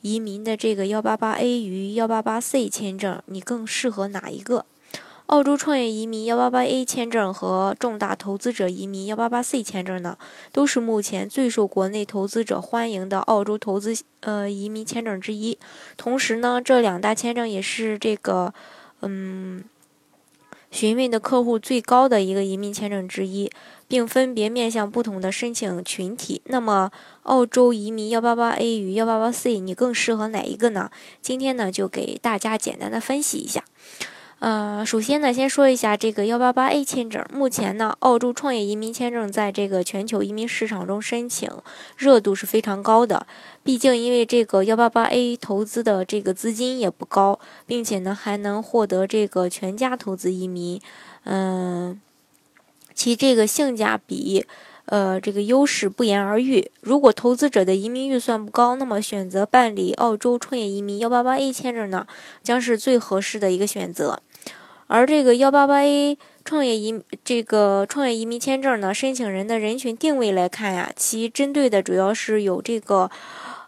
移民的这个幺八八 A 与幺八八 C 签证，你更适合哪一个？澳洲创业移民幺八八 A 签证和重大投资者移民幺八八 C 签证呢，都是目前最受国内投资者欢迎的澳洲投资呃移民签证之一。同时呢，这两大签证也是这个嗯。询问的客户最高的一个移民签证之一，并分别面向不同的申请群体。那么，澳洲移民幺八八 A 与幺八八 C，你更适合哪一个呢？今天呢，就给大家简单的分析一下。呃，首先呢，先说一下这个幺八八 A 签证。目前呢，澳洲创业移民签证在这个全球移民市场中申请热度是非常高的。毕竟，因为这个幺八八 A 投资的这个资金也不高，并且呢，还能获得这个全家投资移民，嗯，其这个性价比。呃，这个优势不言而喻。如果投资者的移民预算不高，那么选择办理澳洲创业移民幺八八 A 签证呢，将是最合适的一个选择。而这个幺八八 A 创业移这个创业移民签证呢，申请人的人群定位来看呀，其针对的主要是有这个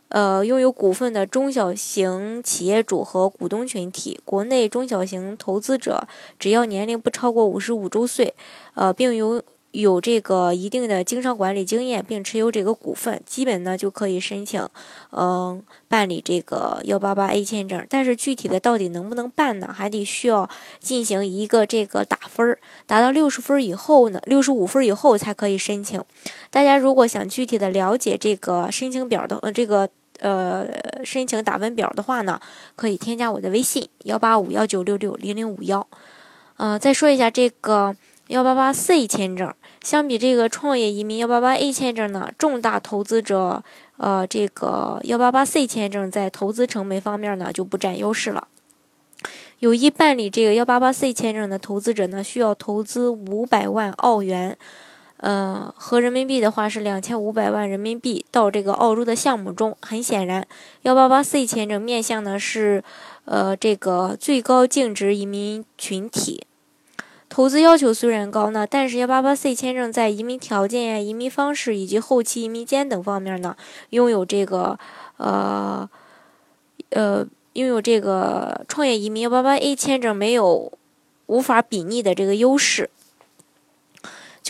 呃拥有股份的中小型企业主和股东群体。国内中小型投资者只要年龄不超过五十五周岁，呃，并有。有这个一定的经商管理经验，并持有这个股份，基本呢就可以申请，嗯，办理这个幺八八 A 签证。但是具体的到底能不能办呢？还得需要进行一个这个打分儿，达到六十分以后呢，六十五分以后才可以申请。大家如果想具体的了解这个申请表的，呃，这个呃申请打分表的话呢，可以添加我的微信幺八五幺九六六零零五幺。嗯，再说一下这个幺八八 C 签证。相比这个创业移民幺八八 A 签证呢，重大投资者，呃，这个幺八八 C 签证在投资成本方面呢就不占优势了。有意办理这个幺八八 C 签证的投资者呢，需要投资五百万澳元，呃，合人民币的话是两千五百万人民币到这个澳洲的项目中。很显然，幺八八 C 签证面向的是，呃，这个最高净值移民群体。投资要求虽然高呢，但是幺八八 C 签证在移民条件呀、移民方式以及后期移民监等方面呢，拥有这个呃呃拥有这个创业移民幺八八 A 签证没有无法比拟的这个优势。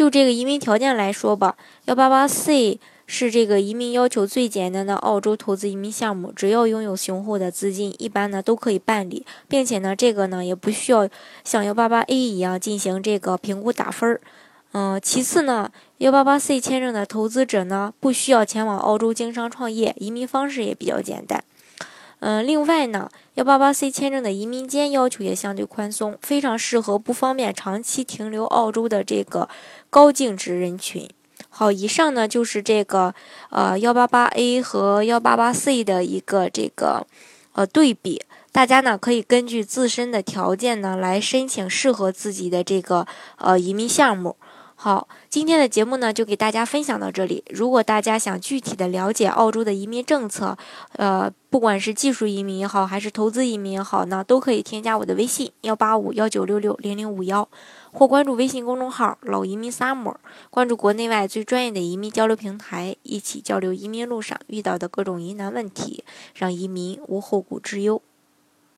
就这个移民条件来说吧，幺八八 C。是这个移民要求最简单的澳洲投资移民项目，只要拥有雄厚的资金，一般呢都可以办理，并且呢这个呢也不需要像幺八八 A 一样进行这个评估打分儿。嗯，其次呢，幺八八 C 签证的投资者呢不需要前往澳洲经商创业，移民方式也比较简单。嗯，另外呢，幺八八 C 签证的移民间要求也相对宽松，非常适合不方便长期停留澳洲的这个高净值人群。好，以上呢就是这个呃幺八八 A 和幺八八 C 的一个这个呃对比，大家呢可以根据自身的条件呢来申请适合自己的这个呃移民项目。好，今天的节目呢就给大家分享到这里。如果大家想具体的了解澳洲的移民政策，呃，不管是技术移民也好，还是投资移民也好呢，都可以添加我的微信幺八五幺九六六零零五幺，或关注微信公众号“老移民 summer”，关注国内外最专业的移民交流平台，一起交流移民路上遇到的各种疑难问题，让移民无后顾之忧。